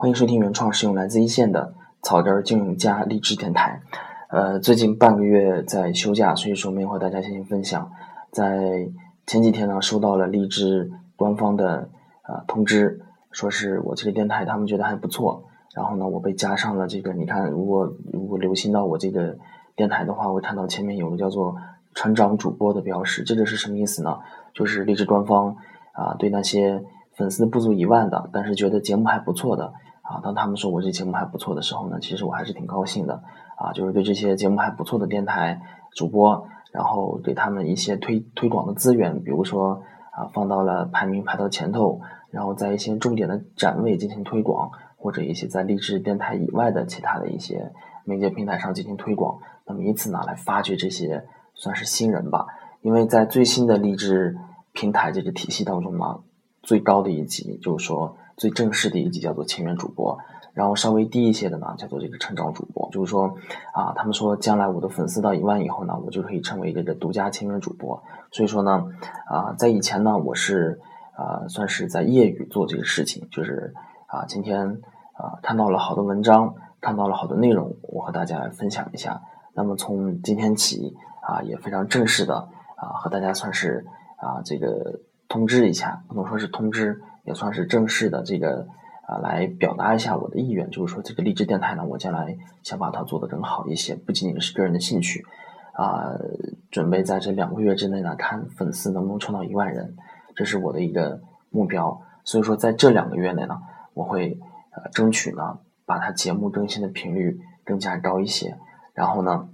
欢迎收听原创使用来自一线的草根金融家励志电台。呃，最近半个月在休假，所以说没有和大家进行分享。在前几天呢，收到了励志官方的呃通知，说是我这个电台他们觉得还不错。然后呢，我被加上了这个，你看，如果如果留心到我这个电台的话，会看到前面有个叫做“成长主播”的标识。这个是什么意思呢？就是励志官方啊，对那些粉丝不足一万的，但是觉得节目还不错的。啊，当他们说我这节目还不错的时候呢，其实我还是挺高兴的啊，就是对这些节目还不错的电台主播，然后给他们一些推推广的资源，比如说啊放到了排名排到前头，然后在一些重点的展位进行推广，或者一些在励志电台以外的其他的一些媒介平台上进行推广，那么以此呢来发掘这些算是新人吧，因为在最新的励志平台这个体系当中呢，最高的一级就是说。最正式的一级叫做签约主播，然后稍微低一些的呢叫做这个成长主播，就是说啊，他们说将来我的粉丝到一万以后呢，我就可以成为这个独家签约主播。所以说呢，啊，在以前呢，我是啊，算是在业余做这个事情，就是啊，今天啊看到了好多文章，看到了好多内容，我和大家分享一下。那么从今天起啊，也非常正式的啊，和大家算是啊这个通知一下，不能说是通知。也算是正式的这个啊，来表达一下我的意愿，就是说这个励志电台呢，我将来想把它做得更好一些，不仅仅是个人的兴趣啊，准备在这两个月之内呢，看粉丝能不能冲到一万人，这是我的一个目标。所以说在这两个月内呢，我会呃争取呢，把它节目更新的频率更加高一些，然后呢，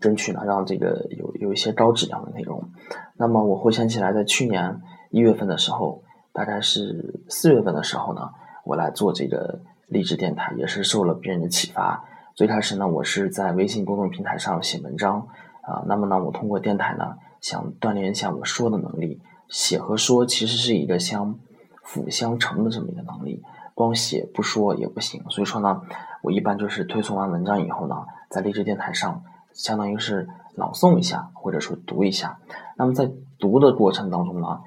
争取呢让这个有有一些高质量的内容。那么我回想起来，在去年一月份的时候。大概是四月份的时候呢，我来做这个励志电台，也是受了别人的启发。最开始呢，我是在微信公众平台上写文章啊，那么呢，我通过电台呢，想锻炼一下我说的能力。写和说其实是一个相辅相成的这么一个能力，光写不说也不行。所以说呢，我一般就是推送完文章以后呢，在励志电台上，相当于是朗诵一下，或者说读一下。那么在读的过程当中呢，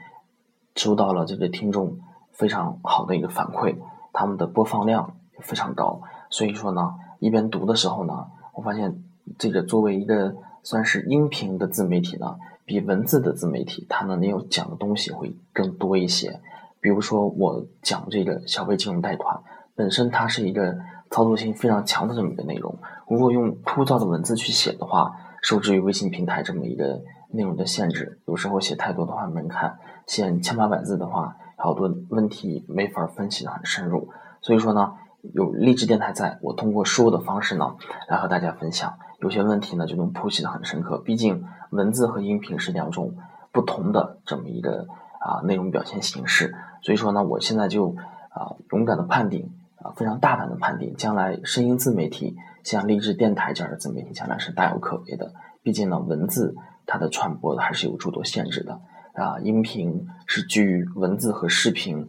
收到了这个听众非常好的一个反馈，他们的播放量非常高，所以说呢，一边读的时候呢，我发现这个作为一个算是音频的自媒体呢，比文字的自媒体，它呢能有讲的东西会更多一些。比如说我讲这个消费金融贷款，本身它是一个操作性非常强的这么一个内容，如果用枯燥的文字去写的话，受制于微信平台这么一个内容的限制，有时候写太多的话门槛。写千八百字的话，好多问题没法分析的很深入。所以说呢，有励志电台在，我通过说的方式呢，来和大家分享。有些问题呢，就能剖析的很深刻。毕竟文字和音频是两种不同的这么一个啊内容表现形式。所以说呢，我现在就啊勇敢的判定啊非常大胆的判定，将来声音自媒体像励志电台这样的自媒体，将来是大有可为的。毕竟呢，文字它的传播还是有诸多限制的。啊，音频是居于文字和视频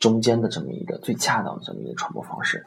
中间的这么一个最恰当的这么一个传播方式。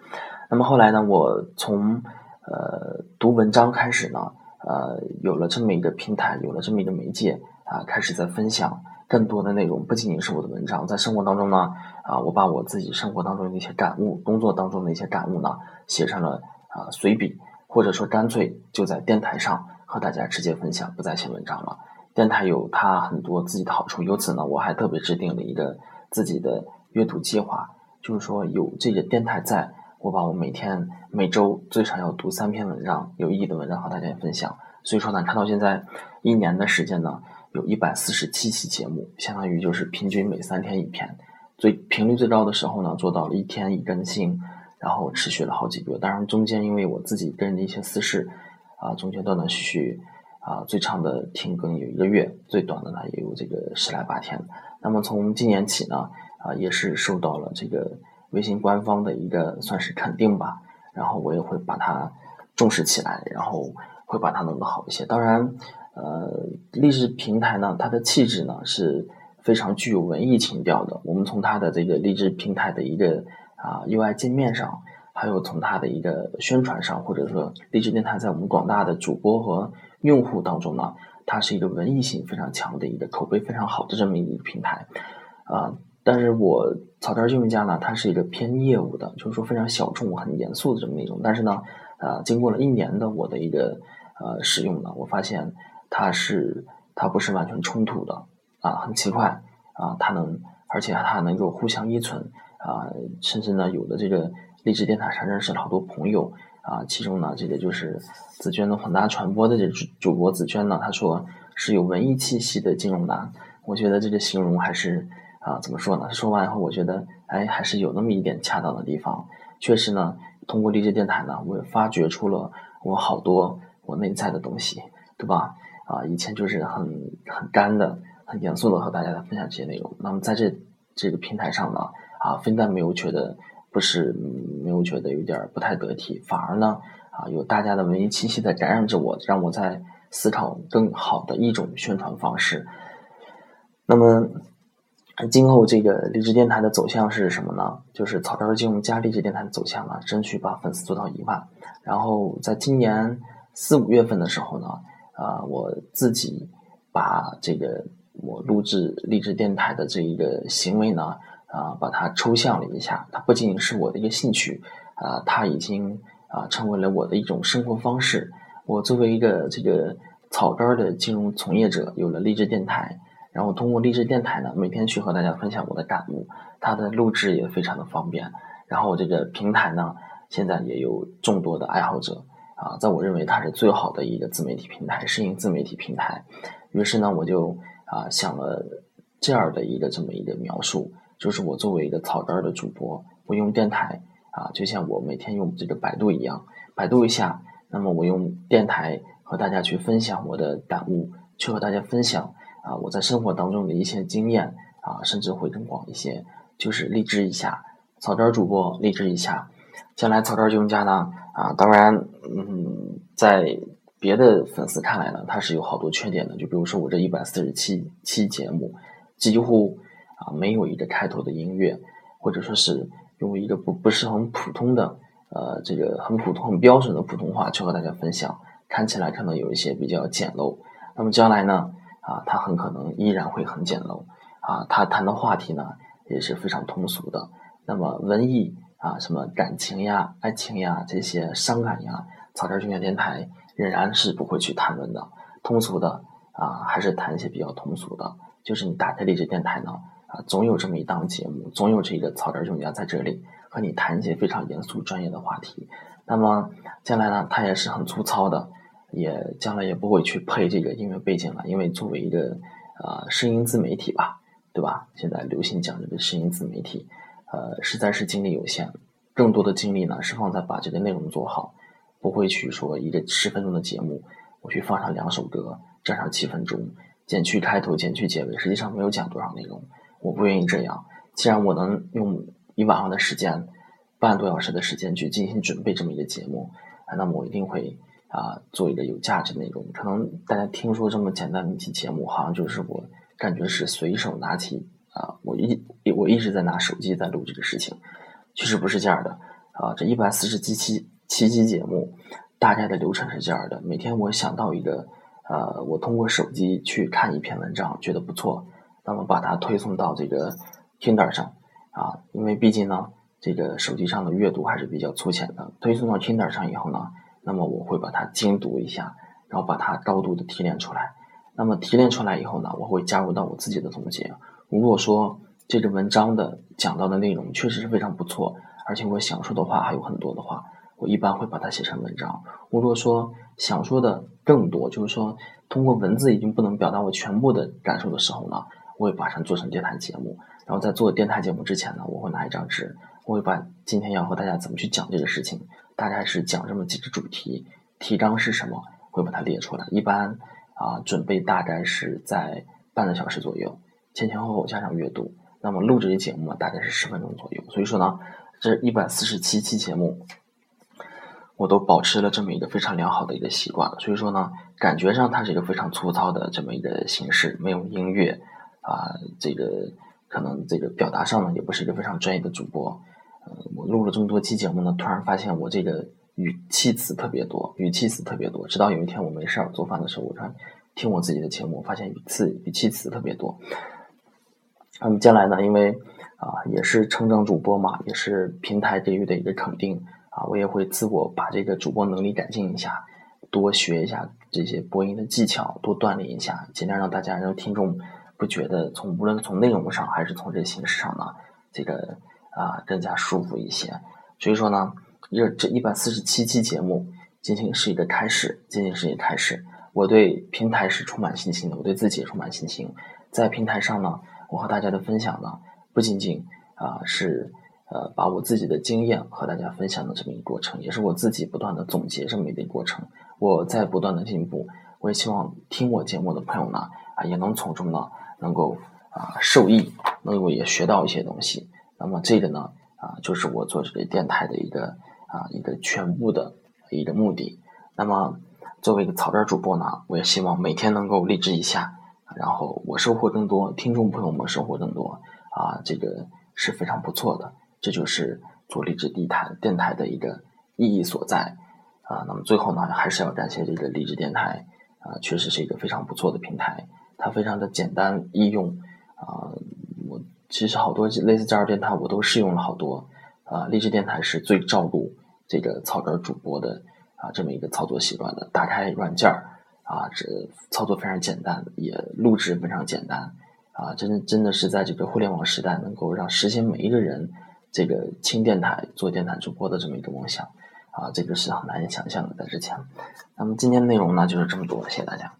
那么后来呢，我从呃读文章开始呢，呃有了这么一个平台，有了这么一个媒介啊，开始在分享更多的内容，不仅仅是我的文章，在生活当中呢，啊我把我自己生活当中的一些感悟，工作当中的一些感悟呢，写上了啊随笔，或者说干脆就在电台上和大家直接分享，不再写文章了。电台有它很多自己的好处，由此呢，我还特别制定了一个自己的阅读计划，就是说有这个电台在，我把我每天每周最少要读三篇文章，有意义的文章和大家分享。所以说呢，看到现在一年的时间呢，有一百四十七期节目，相当于就是平均每三天一篇，最频率最高的时候呢，做到了一天一更新，然后持续了好几个月。当然中间因为我自己个人的一些私事，啊，中间断断续续。啊，最长的停更有一个月，最短的呢也有这个十来八天。那么从今年起呢，啊也是受到了这个微信官方的一个算是肯定吧，然后我也会把它重视起来，然后会把它弄得好一些。当然，呃，励志平台呢，它的气质呢是非常具有文艺情调的。我们从它的这个励志平台的一个啊 UI 界面上。还有从它的一个宣传上，或者说励志电台在我们广大的主播和用户当中呢，它是一个文艺性非常强的一个口碑非常好的这么一个平台，啊，但是我草根金融家呢，它是一个偏业务的，就是说非常小众、很严肃的这么一种。但是呢，呃，经过了一年的我的一个呃使用呢，我发现它是它不是完全冲突的啊，很奇怪啊，它能而且它能够互相依存啊，甚至呢，有的这个励志电台上认识了好多朋友啊，其中呢，这个就是紫娟的混搭传播的这主主播紫娟呢，她说是有文艺气息的金融男，我觉得这个形容还是。啊，怎么说呢？说完以后，我觉得，哎，还是有那么一点恰当的地方。确实呢，通过励志电台呢，我也发掘出了我好多我内在的东西，对吧？啊，以前就是很很干的、很严肃的和大家来分享这些内容。那么在这这个平台上呢，啊，非但没有觉得不是没有觉得有点不太得体，反而呢，啊，有大家的文艺气息在感染着我，让我在思考更好的一种宣传方式。那么。今后这个励志电台的走向是什么呢？就是草根金融加励志电台的走向呢，争取把粉丝做到一万。然后在今年四五月份的时候呢，啊，我自己把这个我录制励志电台的这一个行为呢，啊，把它抽象了一下。它不仅仅是我的一个兴趣，啊，它已经啊成为了我的一种生活方式。我作为一个这个草根的金融从业者，有了励志电台。然后通过励志电台呢，每天去和大家分享我的感悟，它的录制也非常的方便。然后这个平台呢，现在也有众多的爱好者啊，在我认为它是最好的一个自媒体平台，适应自媒体平台。于是呢，我就啊想了这样的一个这么一个描述，就是我作为一个草根的主播，我用电台啊，就像我每天用这个百度一样，百度一下，那么我用电台和大家去分享我的感悟，去和大家分享。啊，我在生活当中的一些经验啊，甚至会更广一些，就是励志一下，草根主播励志一下。将来草根金融家呢，啊，当然，嗯，在别的粉丝看来呢，他是有好多缺点的。就比如说我这一百四十七期节目，几乎啊没有一个开头的音乐，或者说是用一个不不是很普通的，呃，这个很普通很标准的普通话去和大家分享，看起来可能有一些比较简陋。那么将来呢？啊，他很可能依然会很简陋啊，他谈的话题呢也是非常通俗的。那么文艺啊，什么感情呀、爱情呀这些伤感呀，草根儿军电台仍然是不会去谈论的。通俗的啊，还是谈一些比较通俗的。就是你打开励志电台呢，啊，总有这么一档节目，总有这个草根儿军家在这里和你谈一些非常严肃专业的话题。那么将来呢，他也是很粗糙的。也将来也不会去配这个音乐背景了，因为作为一个呃声音自媒体吧，对吧？现在流行讲这个声音自媒体，呃，实在是精力有限，更多的精力呢是放在把这个内容做好，不会去说一个十分钟的节目，我去放上两首歌，占上七分钟，剪去开头，剪去结尾，实际上没有讲多少内容，我不愿意这样。既然我能用一晚上的时间，半多小时的时间去进行准备这么一个节目，那么我一定会。啊，做一个有价值的内容，可能大家听说这么简单的一期节目，好像就是我感觉是随手拿起啊，我一我一直在拿手机在录这个事情，其实不是这样的啊。这一百四十七期七期节目，大概的流程是这样的：每天我想到一个，呃，我通过手机去看一篇文章，觉得不错，那么把它推送到这个 Kindle 上啊，因为毕竟呢，这个手机上的阅读还是比较粗浅的，推送到 Kindle 上以后呢。那么我会把它精读一下，然后把它高度的提炼出来。那么提炼出来以后呢，我会加入到我自己的总结。如果说这个文章的讲到的内容确实是非常不错，而且我想说的话还有很多的话，我一般会把它写成文章。如果说想说的更多，就是说通过文字已经不能表达我全部的感受的时候呢，我会把它做成电台节目。然后在做电台节目之前呢，我会拿一张纸，我会把今天要和大家怎么去讲这个事情。大概是讲这么几个主题，提纲是什么，会把它列出来。一般啊，准备大概是在半个小时左右，前前后后加上阅读。那么录这些节目呢，大概是十分钟左右。所以说呢，这一百四十七期节目，我都保持了这么一个非常良好的一个习惯。所以说呢，感觉上它是一个非常粗糙的这么一个形式，没有音乐啊，这个可能这个表达上呢，也不是一个非常专业的主播。呃，我录了这么多期节目呢，突然发现我这个语气词特别多，语气词特别多。直到有一天我没事儿做饭的时候，我突然听我自己的节目，发现语词语气词特别多。那么将来呢，因为啊也是成长主播嘛，也是平台给予的一个肯定啊，我也会自我把这个主播能力改进一下，多学一下这些播音的技巧，多锻炼一下，尽量让大家让听众不觉得从无论从内容上还是从这形式上呢，这个啊更加舒服一些。所以说呢，这这一百四十七期节目仅仅是一个开始，仅仅是一个开始。我对平台是充满信心的，我对自己也充满信心。在平台上呢，我和大家的分享呢，不仅仅啊是呃把我自己的经验和大家分享的这么一个过程，也是我自己不断的总结这么一个过程。我在不断的进步，我也希望听我节目的朋友呢啊也能从中呢能够啊受益，能够也学到一些东西。那么这个呢啊就是我做这个电台的一个啊一个全部的一个目的。那么。作为一个草根主播呢，我也希望每天能够励志一下，然后我收获更多，听众朋友们收获更多啊，这个是非常不错的。这就是做励志地台电台的一个意义所在啊。那么最后呢，还是要感谢这个励志电台啊，确实是一个非常不错的平台，它非常的简单易用啊。我其实好多类似这样电台我都试用了好多啊，励志电台是最照顾这个草根主播的。啊，这么一个操作习惯的，打开软件儿啊，这操作非常简单，也录制非常简单啊，真的真的是在这个互联网时代，能够让实现每一个人这个轻电台、做电台主播的这么一个梦想啊，这个是很难以想象的，在之前。那么今天的内容呢，就是这么多，谢谢大家。